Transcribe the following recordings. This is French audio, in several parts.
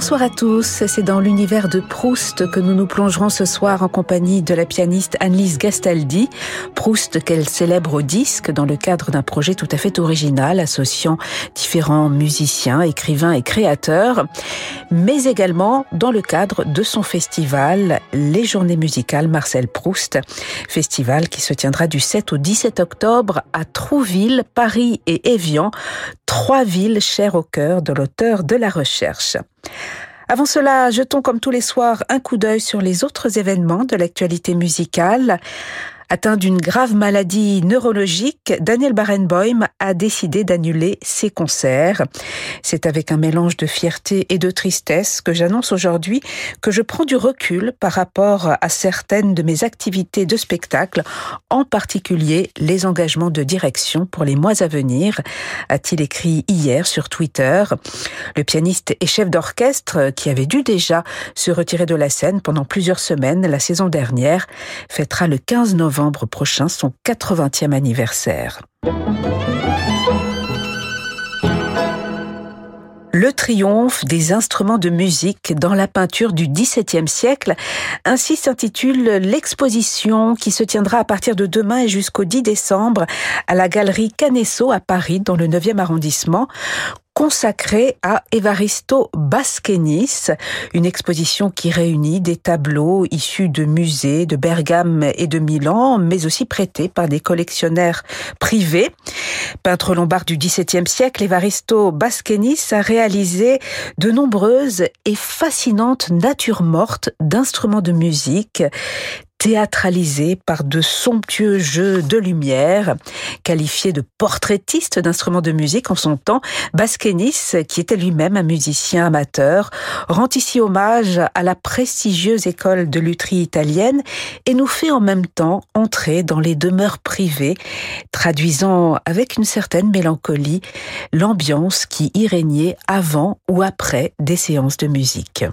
Bonsoir à tous, c'est dans l'univers de Proust que nous nous plongerons ce soir en compagnie de la pianiste Annelise Gastaldi. Proust qu'elle célèbre au disque dans le cadre d'un projet tout à fait original associant différents musiciens, écrivains et créateurs, mais également dans le cadre de son festival Les Journées musicales Marcel Proust, festival qui se tiendra du 7 au 17 octobre à Trouville, Paris et Évian, trois villes chères au cœur de l'auteur de la recherche. Avant cela, jetons comme tous les soirs un coup d'œil sur les autres événements de l'actualité musicale. Atteint d'une grave maladie neurologique, Daniel Barenboim a décidé d'annuler ses concerts. C'est avec un mélange de fierté et de tristesse que j'annonce aujourd'hui que je prends du recul par rapport à certaines de mes activités de spectacle, en particulier les engagements de direction pour les mois à venir, a-t-il écrit hier sur Twitter. Le pianiste et chef d'orchestre, qui avait dû déjà se retirer de la scène pendant plusieurs semaines la saison dernière, fêtera le 15 novembre prochain son 80e anniversaire. Le triomphe des instruments de musique dans la peinture du XVIIe siècle. Ainsi s'intitule l'exposition qui se tiendra à partir de demain et jusqu'au 10 décembre à la galerie Canesso à Paris dans le 9e arrondissement consacrée à Evaristo Basquenis, une exposition qui réunit des tableaux issus de musées de Bergame et de Milan, mais aussi prêtés par des collectionneurs privés. Peintre lombard du XVIIe siècle, Evaristo Basquenis a réalisé de nombreuses et fascinantes natures mortes d'instruments de musique, théâtralisé par de somptueux jeux de lumière. Qualifié de portraitiste d'instruments de musique en son temps, Basquenis, qui était lui-même un musicien amateur, rend ici hommage à la prestigieuse école de lutherie italienne et nous fait en même temps entrer dans les demeures privées, traduisant avec une certaine mélancolie l'ambiance qui y régnait avant ou après des séances de musique.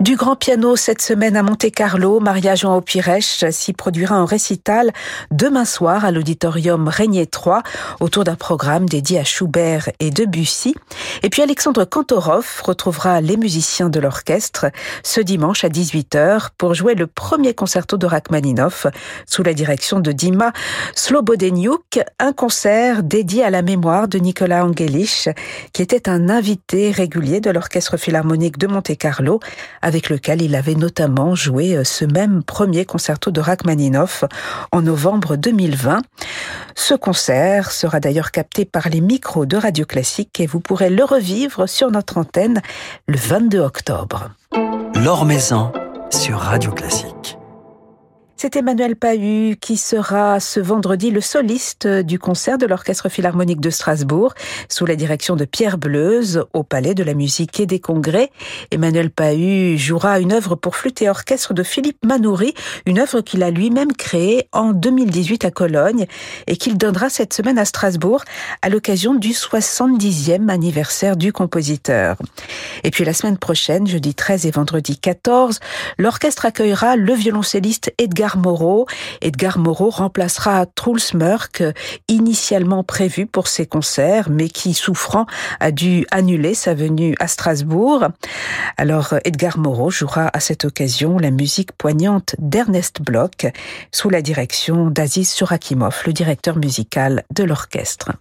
Du grand piano cette semaine à Monte-Carlo, Maria-Jean Opirèche s'y produira un récital demain soir à l'auditorium Régnier 3 autour d'un programme dédié à Schubert et Debussy. Et puis Alexandre Kantorov retrouvera les musiciens de l'orchestre ce dimanche à 18h pour jouer le premier concerto de Rachmaninoff sous la direction de Dima Slobodeniuk, un concert dédié à la mémoire de Nicolas Angelich qui était un invité régulier de l'orchestre philharmonique de Monte-Carlo avec lequel il avait notamment joué euh, ce même premier concerto de Rachmaninoff en novembre 2020. Ce concert sera d'ailleurs capté par les micros de Radio Classique et vous pourrez le revivre sur notre antenne le 22 octobre. L'Or Maison sur Radio Classique. C'est Emmanuel Pahu qui sera ce vendredi le soliste du concert de l'Orchestre Philharmonique de Strasbourg sous la direction de Pierre Bleuze au Palais de la Musique et des Congrès. Emmanuel Pahu jouera une œuvre pour flûte et orchestre de Philippe Manoury, une œuvre qu'il a lui-même créée en 2018 à Cologne et qu'il donnera cette semaine à Strasbourg à l'occasion du 70e anniversaire du compositeur. Et puis la semaine prochaine, jeudi 13 et vendredi 14, l'orchestre accueillera le violoncelliste Edgar Moreau. Edgar Moreau remplacera Truls Mörk, initialement prévu pour ses concerts, mais qui, souffrant, a dû annuler sa venue à Strasbourg. Alors, Edgar Moreau jouera à cette occasion la musique poignante d'Ernest Bloch, sous la direction d'Aziz Surakimov, le directeur musical de l'orchestre.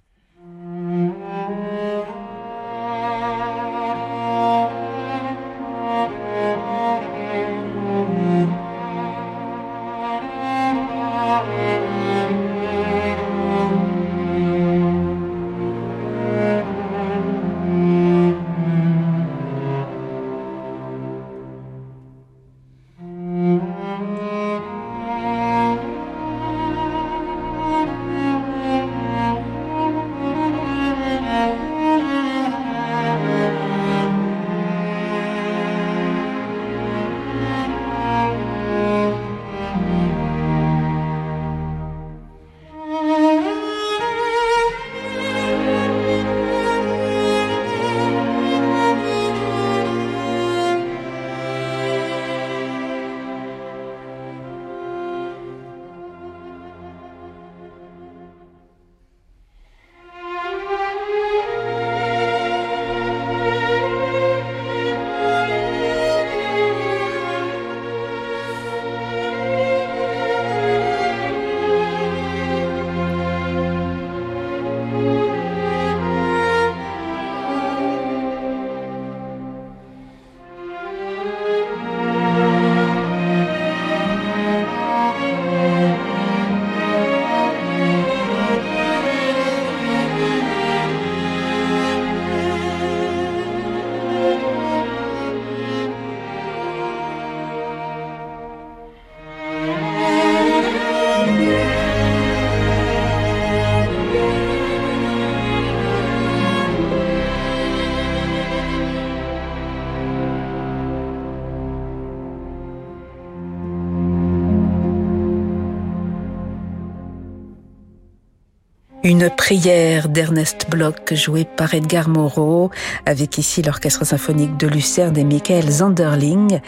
Une prière d'Ernest Bloch jouée par Edgar Moreau avec ici l'orchestre symphonique de Lucerne et Michael Zanderling.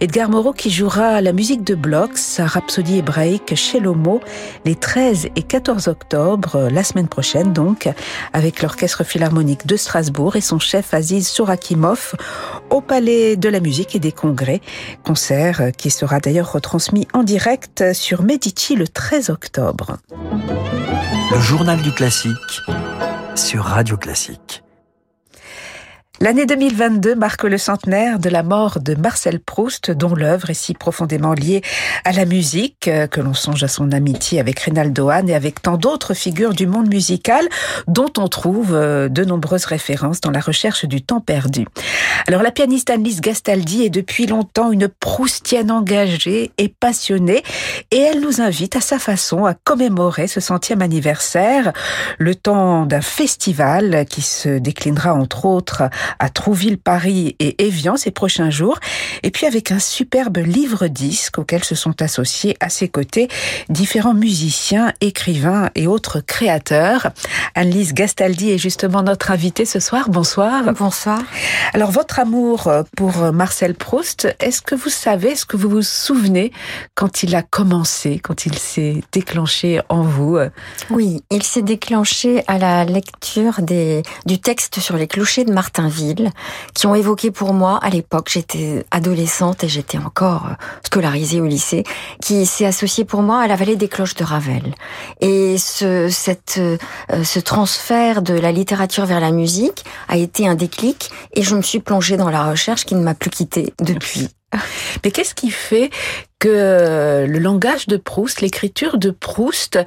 Edgar Moreau qui jouera la musique de Bloch, sa rhapsodie hébraïque chez Lomo les 13 et 14 octobre, la semaine prochaine donc, avec l'orchestre philharmonique de Strasbourg et son chef Aziz Sourakimov au Palais de la musique et des congrès. Concert qui sera d'ailleurs retransmis en direct sur Medici le 13 octobre. Le journal du classique sur Radio Classique. L'année 2022 marque le centenaire de la mort de Marcel Proust, dont l'œuvre est si profondément liée à la musique, euh, que l'on songe à son amitié avec Reynaldo Hahn et avec tant d'autres figures du monde musical, dont on trouve euh, de nombreuses références dans la recherche du temps perdu. Alors la pianiste Annelise Gastaldi est depuis longtemps une proustienne engagée et passionnée, et elle nous invite à sa façon à commémorer ce centième anniversaire, le temps d'un festival qui se déclinera entre autres à Trouville, Paris et Évian ces prochains jours. Et puis avec un superbe livre-disque auquel se sont associés à ses côtés différents musiciens, écrivains et autres créateurs. Annelise Gastaldi est justement notre invitée ce soir. Bonsoir. Bonsoir. Alors votre amour pour Marcel Proust, est-ce que vous savez, est-ce que vous vous souvenez quand il a commencé, quand il s'est déclenché en vous Oui, il s'est déclenché à la lecture des, du texte sur les clochers de Martinville qui ont évoqué pour moi, à l'époque, j'étais adolescente et j'étais encore euh, scolarisée au lycée, qui s'est associé pour moi à la vallée des cloches de Ravel. Et ce, cette, euh, ce transfert de la littérature vers la musique a été un déclic et je me suis plongée dans la recherche qui ne m'a plus quittée depuis. Mais qu'est-ce qui fait que le langage de Proust, l'écriture de Proust,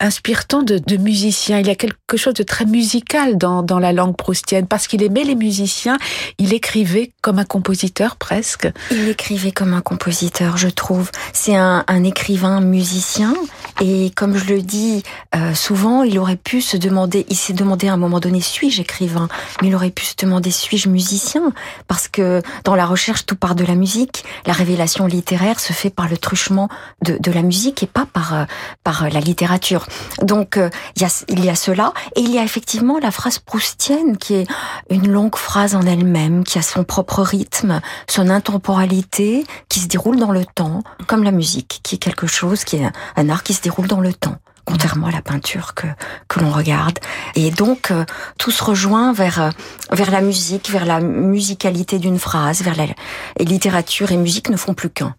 inspire tant de, de, musiciens? Il y a quelque chose de très musical dans, dans la langue proustienne, parce qu'il aimait les musiciens, il écrivait comme un compositeur presque. Il écrivait comme un compositeur, je trouve. C'est un, un écrivain musicien, et comme je le dis euh, souvent, il aurait pu se demander, il s'est demandé à un moment donné, suis-je écrivain? Mais il aurait pu se demander, suis-je musicien? Parce que dans la recherche, tout part de la musique. La révélation littéraire se fait par le truchement de, de la musique et pas par, euh, par la littérature. Donc euh, il y, a, il y a cela, et il y a effectivement la phrase proustienne qui est une longue phrase en elle-même, qui a son propre rythme, son intemporalité, qui se déroule dans le temps, comme la musique, qui est quelque chose, qui est un art qui se déroule dans le temps contrairement à la peinture que, que l'on regarde. Et donc, euh, tout se rejoint vers, euh, vers la musique, vers la musicalité d'une phrase, vers la et littérature et musique ne font plus qu'un.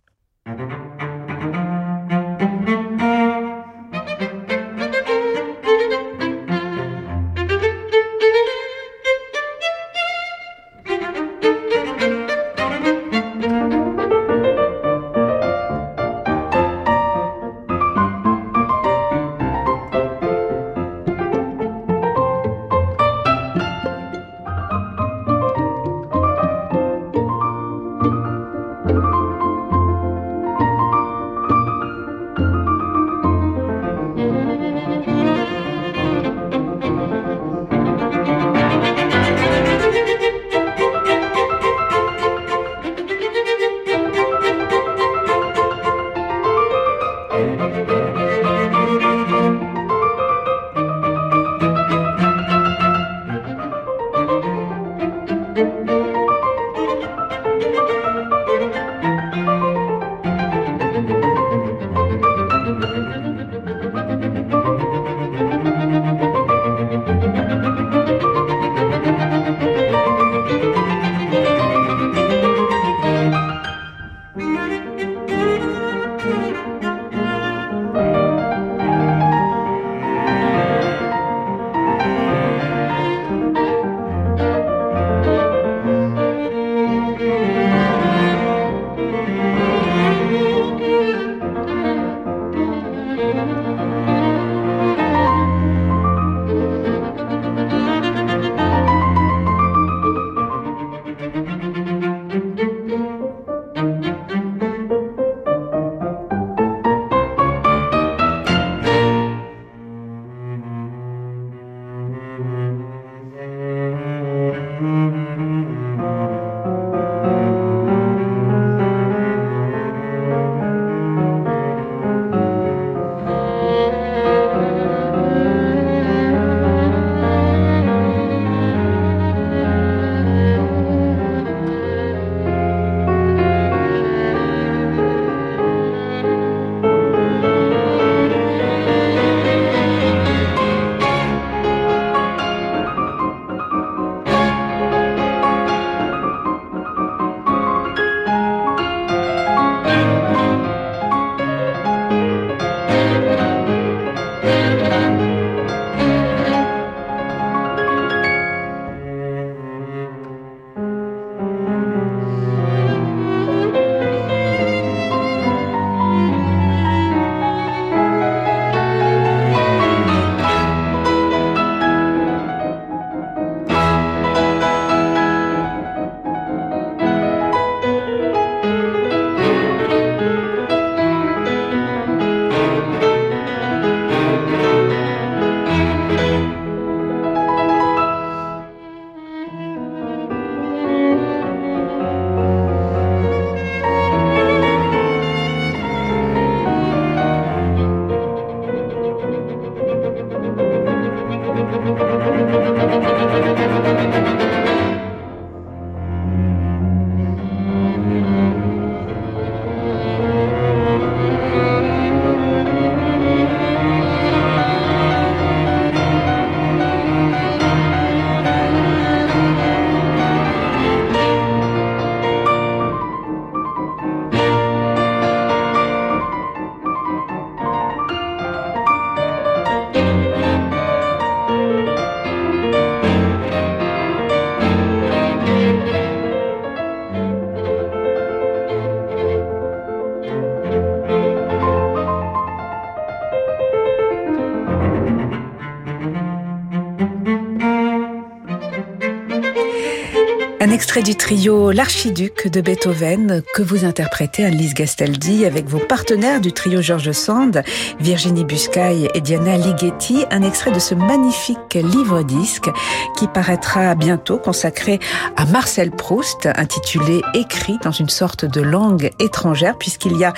Extrait du trio L'Archiduc de Beethoven que vous interprétez Anne-Lise Gastaldi avec vos partenaires du trio Georges Sand, Virginie Buscaille et Diana Ligeti, un extrait de ce magnifique livre-disque qui paraîtra bientôt consacré à Marcel Proust, intitulé Écrit dans une sorte de langue étrangère puisqu'il y a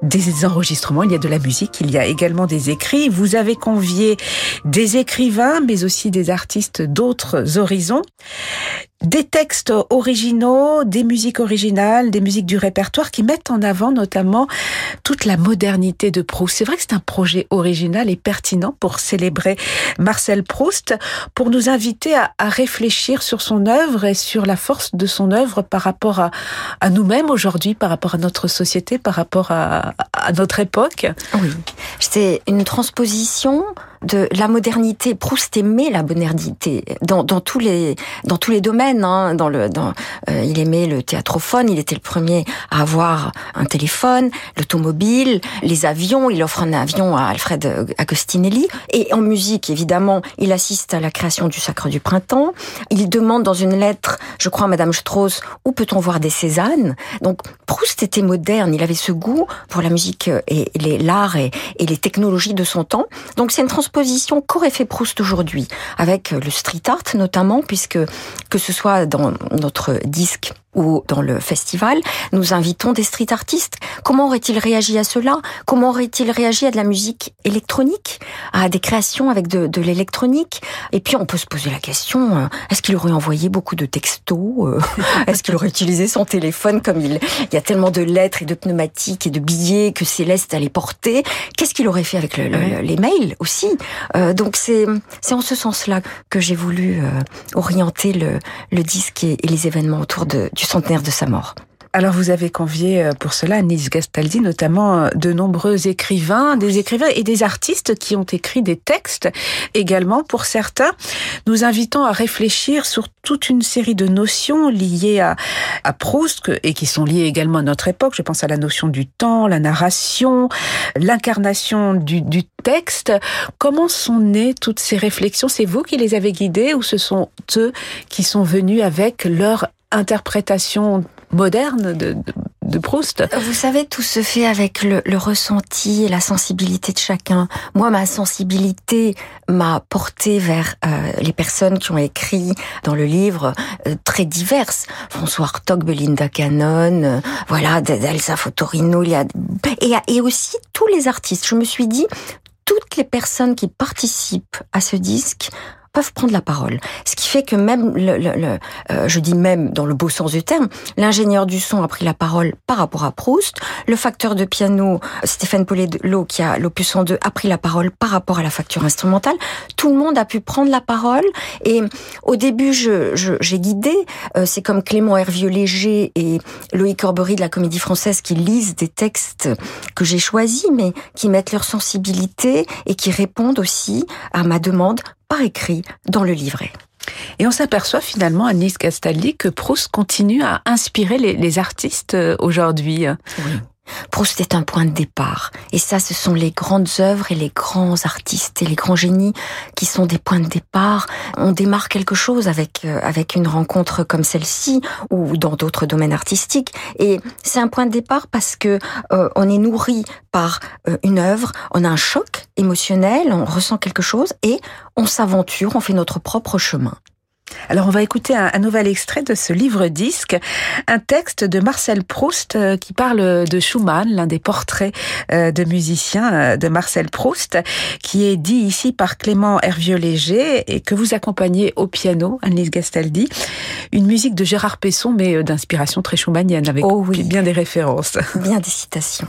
des enregistrements, il y a de la musique, il y a également des écrits. Vous avez convié des écrivains mais aussi des artistes d'autres horizons. Des textes originaux, des musiques originales, des musiques du répertoire qui mettent en avant notamment toute la modernité de Proust. C'est vrai que c'est un projet original et pertinent pour célébrer Marcel Proust, pour nous inviter à, réfléchir sur son œuvre et sur la force de son œuvre par rapport à, nous-mêmes aujourd'hui, par rapport à notre société, par rapport à, à notre époque. Oui, c'est une transposition de la modernité. Proust aimait la modernité dans, dans tous les dans tous les domaines. Hein, dans le, dans, euh, il aimait le théâtrophone. Il était le premier à avoir un téléphone, l'automobile, les avions. Il offre un avion à Alfred Agostinelli. Et en musique, évidemment, il assiste à la création du Sacre du Printemps. Il demande dans une lettre, je crois, à Madame Strauss, où peut-on voir des Cézannes Donc Proust était moderne. Il avait ce goût pour la musique et l'art et, et les technologies de son temps. Donc c'est une transposition qu'aurait fait Proust aujourd'hui, avec le street art notamment, puisque que ce soit dans notre disque ou dans le festival, nous invitons des street artistes. Comment aurait-il réagi à cela? Comment aurait-il réagi à de la musique électronique, à des créations avec de, de l'électronique? Et puis on peut se poser la question euh, est-ce qu'il aurait envoyé beaucoup de textos euh, Est-ce qu'il aurait utilisé son téléphone comme il il y a tellement de lettres et de pneumatiques et de billets que Céleste allait porter? Qu'est-ce qu'il aurait fait avec le, les mails aussi? Euh, Donc c'est c'est en ce sens-là que j'ai voulu orienter le, le disque et, et les événements autour de du centenaire de sa mort. Alors vous avez convié euh, pour cela Nils Gastaldi, notamment euh, de nombreux écrivains, des écrivains et des artistes qui ont écrit des textes également pour certains, nous invitons à réfléchir sur toute une série de notions liées à, à Proust et qui sont liées également à notre époque. Je pense à la notion du temps, la narration, l'incarnation du, du texte. Comment sont nées toutes ces réflexions? C'est vous qui les avez guidées ou ce sont eux qui sont venus avec leur interprétation moderne de, de, Proust. Vous savez, tout se fait avec le, le, ressenti et la sensibilité de chacun. Moi, ma sensibilité m'a porté vers euh, les personnes qui ont écrit dans le livre euh, très diverses. François Hartog, Belinda Cannon, euh, voilà, Elsa Fotorino, il y a et, et aussi tous les artistes. Je me suis dit, toutes les personnes qui participent à ce disque peuvent prendre la parole. Ce qui fait que même, le, le, euh, je dis même dans le beau sens du terme, l'ingénieur du son a pris la parole par rapport à Proust, le facteur de piano Stéphane Polet-Lo qui a l'opus 102 a pris la parole par rapport à la facture instrumentale. Tout le monde a pu prendre la parole et au début je, j'ai guidé, euh, c'est comme Clément Hervieux-Léger et Loïc Corbery de la Comédie Française qui lisent des textes que j'ai choisis mais qui mettent leur sensibilité et qui répondent aussi à ma demande par écrit dans le livret. Et on s'aperçoit finalement, Anis Castaldi, que Proust continue à inspirer les, les artistes euh, aujourd'hui. Oui. Proust est un point de départ. Et ça, ce sont les grandes œuvres et les grands artistes et les grands génies qui sont des points de départ. On démarre quelque chose avec euh, avec une rencontre comme celle-ci ou dans d'autres domaines artistiques. Et c'est un point de départ parce que euh, on est nourri par euh, une œuvre, on a un choc émotionnel, on ressent quelque chose et on s'aventure, on fait notre propre chemin. Alors on va écouter un, nouvel extrait de ce livre-disque, un texte de Marcel Proust euh, qui parle de Schumann, l'un des portraits euh, de musiciens euh, de Marcel Proust, qui est dit ici par Clément Hervieux-Léger et que vous accompagnez au piano, Annelise Gastaldi. Une musique de Gérard Pesson, mais d'inspiration très schumannienne, avec oh oui. bien des références. Bien des citations.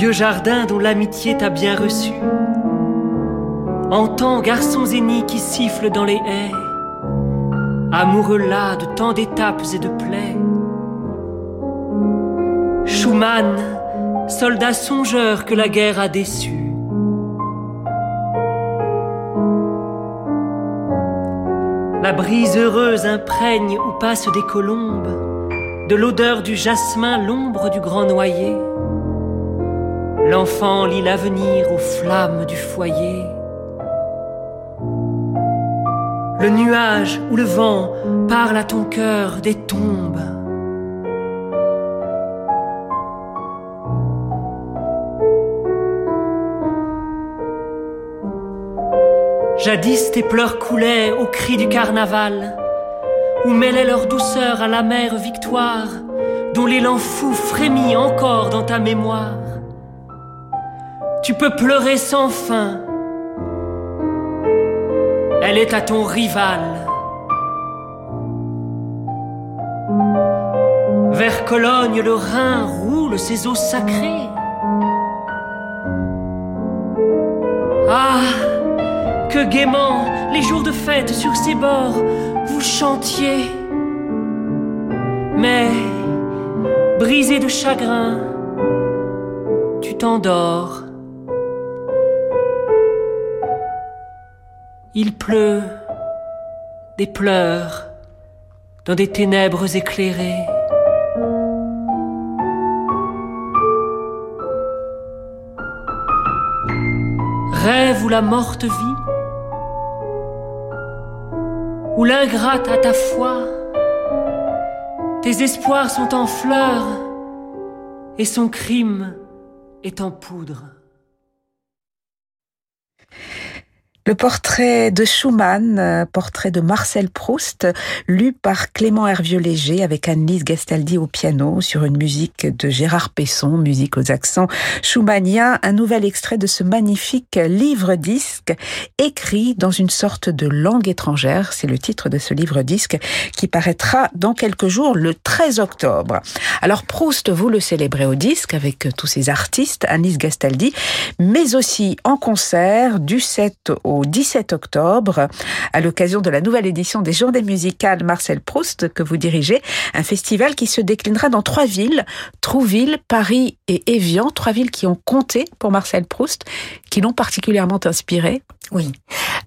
vieux jardin dont l'amitié t'a bien reçu. Entends, garçons aînés qui sifflent dans les haies, amoureux là de tant d'étapes et de plaies. Schumann, soldat songeur que la guerre a déçu. La brise heureuse imprègne où passent des colombes, de l'odeur du jasmin l'ombre du grand noyer. L'enfant lit l'avenir aux flammes du foyer. Le nuage ou le vent parle à ton cœur des tombes. Jadis tes pleurs coulaient au cri du carnaval, ou mêlaient leur douceur à l'amère victoire, dont l'élan fou frémit encore dans ta mémoire. Tu peux pleurer sans fin, elle est à ton rival. Vers Cologne, le Rhin roule ses eaux sacrées. Ah, que gaiement, les jours de fête sur ces bords, vous chantiez. Mais, brisé de chagrin, tu t'endors. Il pleut des pleurs dans des ténèbres éclairées. Rêve ou la morte vie ou l'ingrate à ta foi. Tes espoirs sont en fleurs et son crime est en poudre. Le portrait de Schumann, euh, portrait de Marcel Proust, lu par Clément Hervieux-Léger avec Annelise Gastaldi au piano sur une musique de Gérard Pesson, musique aux accents schumanniens, un nouvel extrait de ce magnifique livre-disque écrit dans une sorte de langue étrangère. C'est le titre de ce livre-disque qui paraîtra dans quelques jours, le 13 octobre. Alors Proust, vous le célébrez au disque avec tous ces artistes, Annelise Gastaldi, mais aussi en concert du 7 au au 17 octobre, à l'occasion de la nouvelle édition des Journées musicales Marcel Proust que vous dirigez, un festival qui se déclinera dans trois villes, Trouville, Paris et Évian, trois villes qui ont compté pour Marcel Proust, qui l'ont particulièrement inspiré. Oui.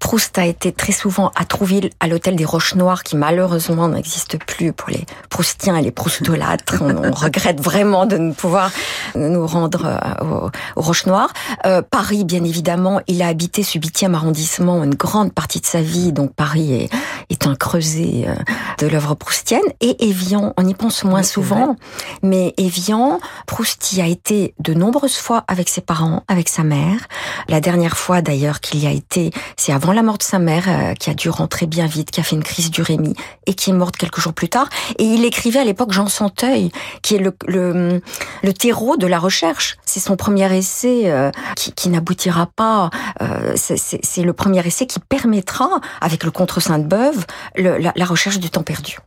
Proust a été très souvent à Trouville, à l'hôtel des Roches Noires, qui malheureusement n'existe plus pour les Proustiens et les Proustolâtres. on, regrette vraiment de ne pouvoir nous rendre euh, aux, Roches Noires. Euh, Paris, bien évidemment, il a habité ce huitième arrondissement une grande partie de sa vie, donc Paris est, est un creuset euh, de l'œuvre proustienne. Et Évian, on y pense moins souvent, mais Évian, Proust y a été de nombreuses fois avec ses parents, avec sa mère. La dernière fois d'ailleurs qu'il y a été, c'est avant la mort de sa mère, euh, qui a dû rentrer bien vite, qui a fait une crise du Rémy et qui est morte quelques jours plus tard. Et il écrivait à l'époque Jean Santeuil, qui est le, le, le terreau de la recherche. C'est son premier essai euh, qui, qui n'aboutira pas. Euh, c'est le premier essai qui permettra, avec le contre Sainte-Beuve, la, la recherche du temps perdu.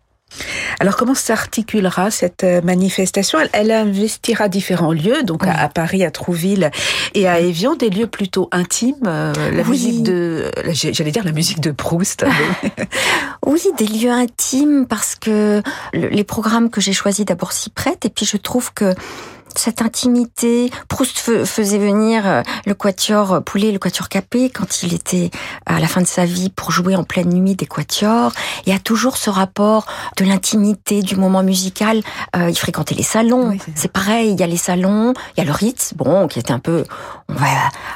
Alors comment s'articulera cette euh, manifestation? Elle, investira différents lieux, donc à, Paris, à Trouville et à Évian, des lieux plutôt intimes. Euh, la musique de, j'allais dire la musique de Proust. oui, des lieux intimes parce que les programmes que j'ai choisis d'abord s'y prêtent et puis je trouve que cette intimité. Proust faisait venir euh, le quatuor Poulet, le quatuor Capé quand il était à la fin de sa vie pour jouer en pleine nuit des quatuors. Il y a toujours ce rapport de l'intimité, du moment musical. Euh, il fréquentait les salons. c'est pareil, il y a les salons, il y a le Ritz, bon, qui était un peu, on va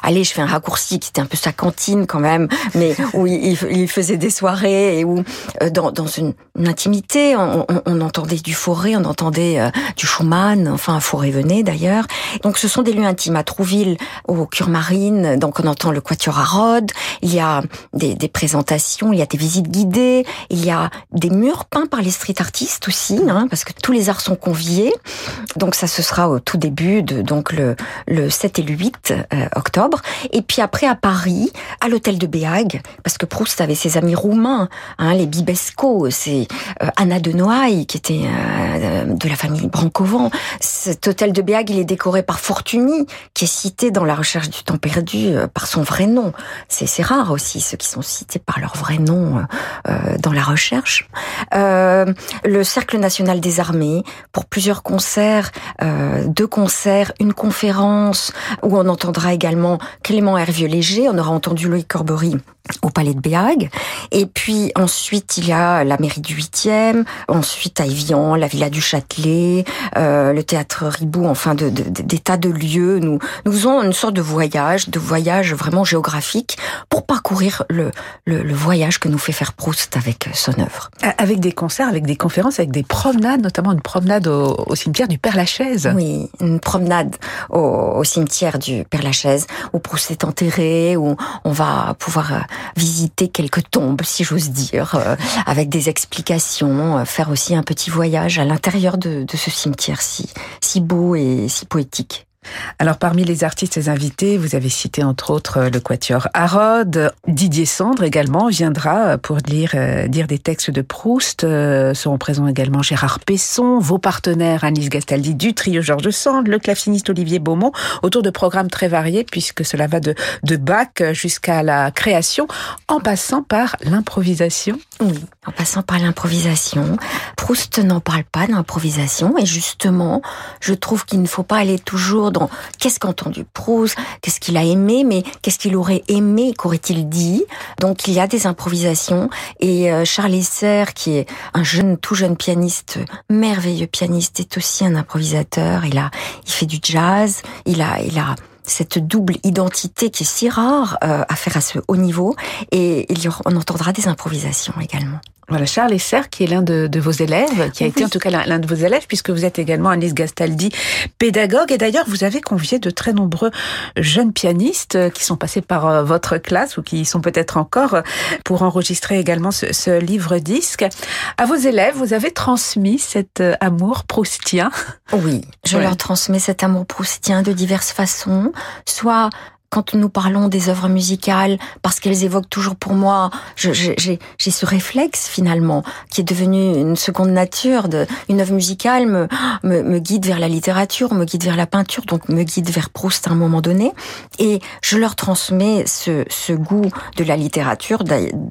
aller, je fais un raccourci, qui était un peu sa cantine quand même, mais où il, faisait des soirées et où euh, dans, dans une, intimité, on, on, entendait du Forêt, on entendait du Schumann, enfin Forêt d'ailleurs. Donc ce sont des lieux intimes à Trouville, au Cure Marine, donc on entend le Quatuor à Rhodes, il y a des, des, présentations, il y a des visites guidées, il y a des murs peints par les street artistes aussi, hein, parce que tous les arts sont conviés. Donc ça ce sera au tout début de donc le, le 7 et le 8 euh, octobre. Et puis après à Paris, à l'hôtel de Béag, parce que Proust avait ses amis roumains, hein, les Bibesco, c'est euh, Anna de Noailles qui était euh, de la famille Brancovan. Cet hôtel de Béag, il est décoré par Fortuny, qui est cité dans La recherche du temps perdu euh, par son vrai nom. C'est rare aussi, ceux qui sont cités par leur vrai nom euh, euh, dans la recherche. le Cercle national des armées, pour plusieurs concerts, deux concerts, une conférence, où on entendra également Clément Hervieux-Léger, on aura entendu Loïc Corbery au palais de Béag. Et puis ensuite, il y a la mairie du 8e, ensuite à Evian, la villa du Châtelet, euh, le théâtre Ribou, enfin de, de, des tas de lieux. Nous, nous faisons une sorte de voyage, de voyage vraiment géographique pour parcourir le, le, le voyage que nous fait faire Proust avec son œuvre. Avec des concerts, avec des conférences, avec des promenades, notamment une promenade au, au cimetière du Père-Lachaise. Oui, une promenade au, au cimetière du Père-Lachaise où Proust est enterré, où on va pouvoir euh, visiter quelques tombes, si j'ose dire, euh, avec des explications, euh, faire aussi un petit voyage à l'intérieur de, de ce cimetière si, si beau et si poétique. Alors parmi les artistes invités, vous avez cité entre autres le quatuor Harrod, Didier Sandre également viendra pour lire euh, dire des textes de Proust. Euh, seront présents également Gérard Pesson, vos partenaires Annelise Gastaldi du trio Georges Sand, le claveciniste Olivier Beaumont, autour de programmes très variés puisque cela va de, de Bach jusqu'à la création, en passant par l'improvisation. Oui, en passant par l'improvisation. Proust n'en parle pas d'improvisation et justement, je trouve qu'il ne faut pas aller toujours dans qu'est-ce qu'a entendu Proust, qu'est-ce qu'il a aimé, mais qu'est-ce qu'il aurait aimé, qu'aurait-il dit? Donc il y a des improvisations et euh, Charles Esser, qui est un jeune, tout jeune pianiste, merveilleux pianiste, est aussi un improvisateur. Il a, il fait du jazz, il a, il a cette double identité qui est si rare euh, à faire à ce haut niveau et aura, on entendra des improvisations également. Voilà, Charles Esser, qui est l'un de, de, vos élèves, qui a oui. été en tout cas l'un de vos élèves, puisque vous êtes également Annelise Gastaldi, pédagogue. Et d'ailleurs, vous avez convié de très nombreux jeunes pianistes qui sont passés par euh, votre classe ou qui y sont peut-être encore pour enregistrer également ce, ce livre-disque. À vos élèves, vous avez transmis cet euh, amour proustien. Oui, je ouais. leur transmets cet amour proustien de diverses façons, soit quand nous parlons des œuvres musicales, parce qu'elles évoquent toujours pour moi, j'ai ce réflexe finalement qui est devenu une seconde nature. De, une œuvre musicale me, me, me, guide vers la littérature, me guide vers la peinture, donc me guide vers Proust à un moment donné. Et je leur transmets ce, ce goût de la littérature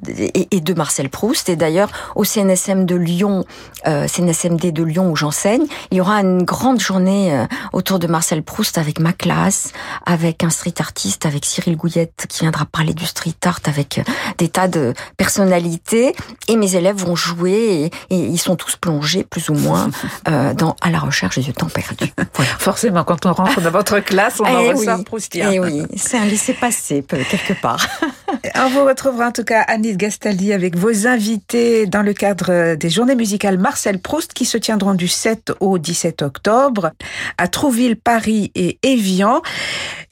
et de Marcel Proust. Et d'ailleurs, au CNSM de Lyon, euh, CNSMD de Lyon où j'enseigne, il y aura une grande journée euh, autour de Marcel Proust avec ma classe, avec un street artiste avec Cyril Gouillette qui viendra parler du street art avec euh, des tas de personnalités et mes élèves vont jouer et, et ils sont tous plongés plus ou moins euh, dans à la recherche du temps perdu. Voilà. Forcément, quand on rentre dans votre classe, on en eh ressort oui, proustien. Eh oui, c'est un laisser-passer quelque part. on vous retrouvera en tout cas Annie Gastaldi avec vos invités dans le cadre des journées musicales Marcel Proust qui se tiendront du 7 au 17 octobre à Trouville, Paris et Évian.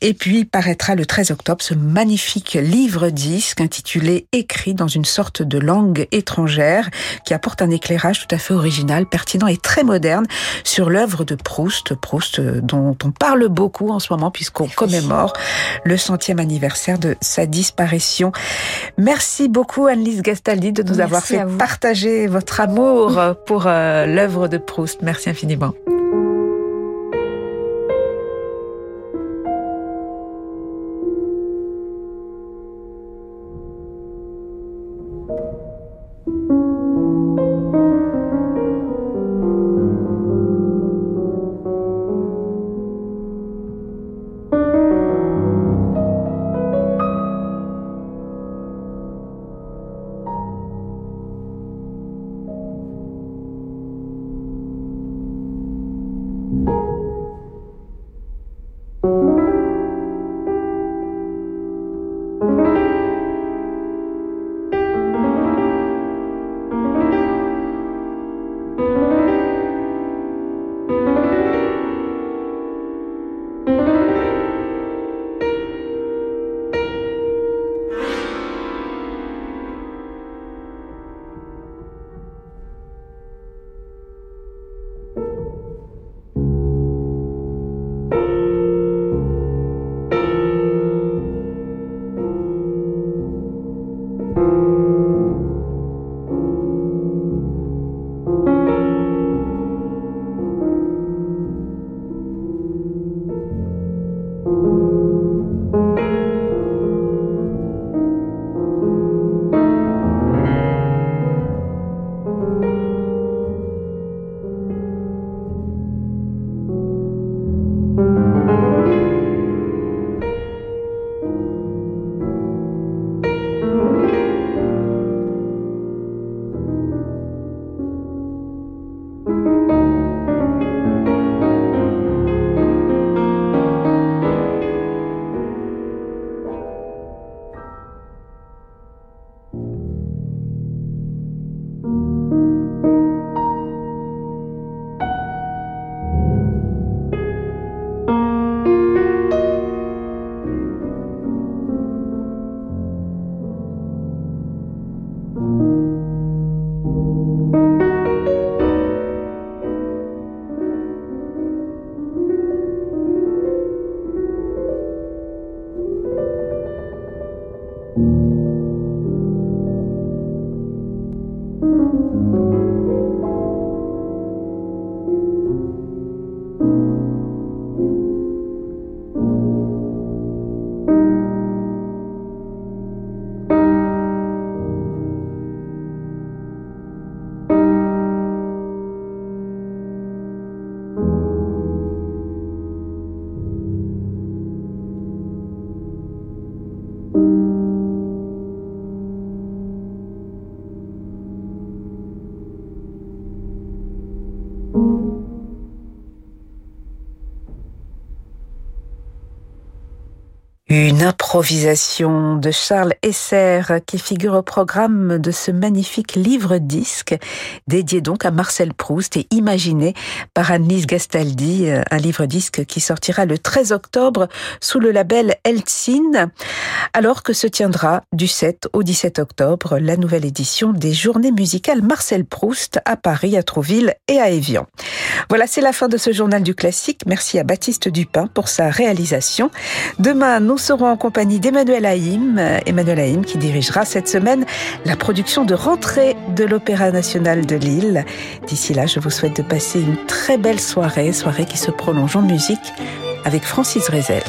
Et puis paraîtra le 13 octobre ce magnifique livre-disque intitulé Écrit dans une sorte de langue étrangère qui apporte un éclairage tout à fait original, pertinent et très moderne sur l'œuvre de Proust, Proust dont on parle beaucoup en ce moment puisqu'on commémore le centième anniversaire de sa disparition. Merci beaucoup Annelise Gastaldi de nous Merci avoir fait partager votre amour pour euh, l'œuvre de Proust. Merci infiniment. Une improvisation de Charles Esser qui figure au programme de ce magnifique livre-disque dédié donc à Marcel Proust et imaginé par Annelise Gastaldi, un livre-disque qui sortira le 13 octobre sous le label Eltsine, alors que se tiendra du 7 au 17 octobre la nouvelle édition des Journées musicales Marcel Proust à Paris, à Trouville et à Évian. Voilà, c'est la fin de ce journal du classique. Merci à Baptiste Dupin pour sa réalisation. Demain, nous serons en compagnie d'Emmanuel Haïm. Emmanuel Haïm qui dirigera cette semaine la production de rentrée de l'Opéra national de Lille. D'ici là, je vous souhaite de passer une très belle soirée, soirée qui se prolonge en musique avec Francis Rezel.